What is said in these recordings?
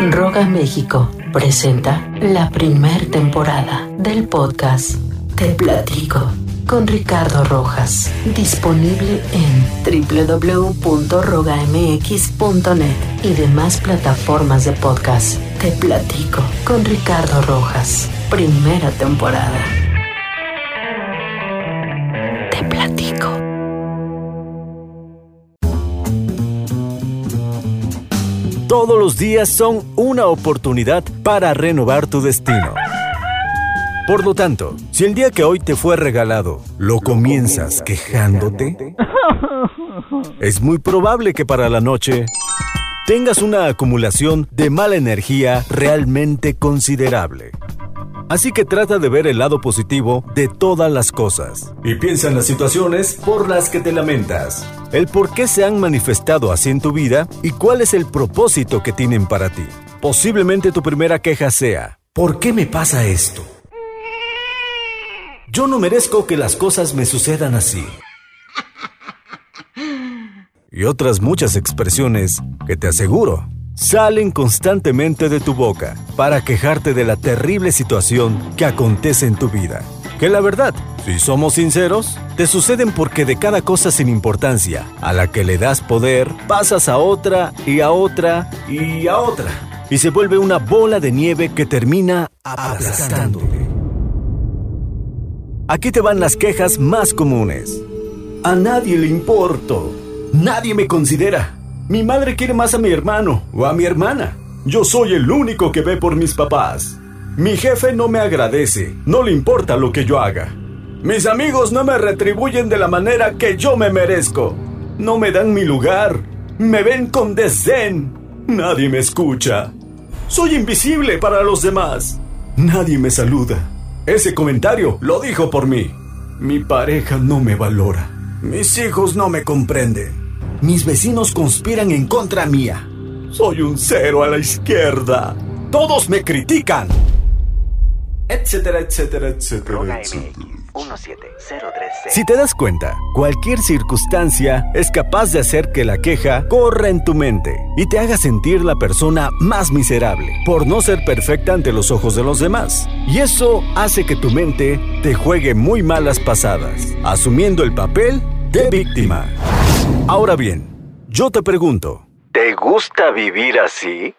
Roga México presenta la primer temporada del podcast Te Platico con Ricardo Rojas, disponible en www.rogamx.net y demás plataformas de podcast. Te Platico con Ricardo Rojas, primera temporada. Te Platico. Todos los días son una oportunidad para renovar tu destino. Por lo tanto, si el día que hoy te fue regalado lo comienzas quejándote, es muy probable que para la noche tengas una acumulación de mala energía realmente considerable. Así que trata de ver el lado positivo de todas las cosas. Y piensa en las situaciones por las que te lamentas. El por qué se han manifestado así en tu vida y cuál es el propósito que tienen para ti. Posiblemente tu primera queja sea, ¿por qué me pasa esto? Yo no merezco que las cosas me sucedan así. Y otras muchas expresiones que te aseguro salen constantemente de tu boca para quejarte de la terrible situación que acontece en tu vida. Que la verdad, si somos sinceros, te suceden porque de cada cosa sin importancia a la que le das poder, pasas a otra y a otra y a otra. Y se vuelve una bola de nieve que termina aplastándote. Aquí te van las quejas más comunes. A nadie le importo. Nadie me considera. Mi madre quiere más a mi hermano o a mi hermana. Yo soy el único que ve por mis papás. Mi jefe no me agradece, no le importa lo que yo haga. Mis amigos no me retribuyen de la manera que yo me merezco. No me dan mi lugar. Me ven con desdén. Nadie me escucha. Soy invisible para los demás. Nadie me saluda. Ese comentario lo dijo por mí. Mi pareja no me valora. Mis hijos no me comprenden. Mis vecinos conspiran en contra mía. Soy un cero a la izquierda. Todos me critican. Etcétera, etcétera, etcétera. etcétera. Si te das cuenta, cualquier circunstancia es capaz de hacer que la queja corra en tu mente y te haga sentir la persona más miserable por no ser perfecta ante los ojos de los demás. Y eso hace que tu mente te juegue muy malas pasadas, asumiendo el papel de víctima. Ahora bien, yo te pregunto, ¿te gusta vivir así?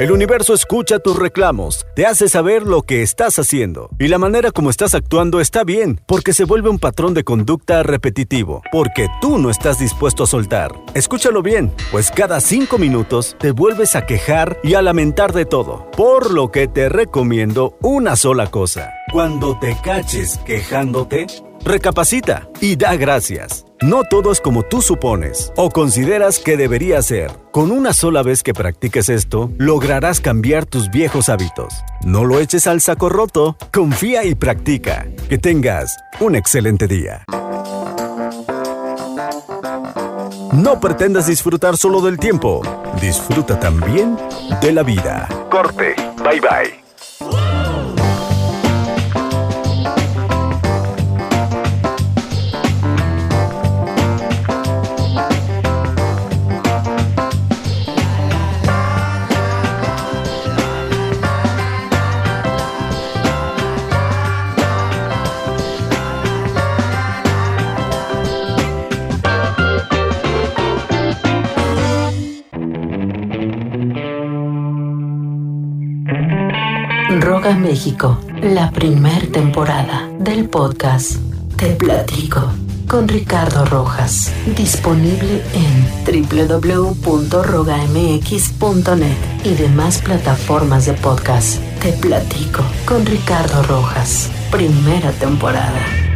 El universo escucha tus reclamos, te hace saber lo que estás haciendo y la manera como estás actuando está bien, porque se vuelve un patrón de conducta repetitivo, porque tú no estás dispuesto a soltar. Escúchalo bien, pues cada cinco minutos te vuelves a quejar y a lamentar de todo, por lo que te recomiendo una sola cosa. Cuando te caches quejándote, recapacita y da gracias. No todo es como tú supones o consideras que debería ser. Con una sola vez que practiques esto, lograrás cambiar tus viejos hábitos. No lo eches al saco roto, confía y practica. Que tengas un excelente día. No pretendas disfrutar solo del tiempo, disfruta también de la vida. Corte, bye bye. Roga México, la primer temporada del podcast Te Platico con Ricardo Rojas, disponible en www.rogamx.net y demás plataformas de podcast. Te Platico con Ricardo Rojas, primera temporada.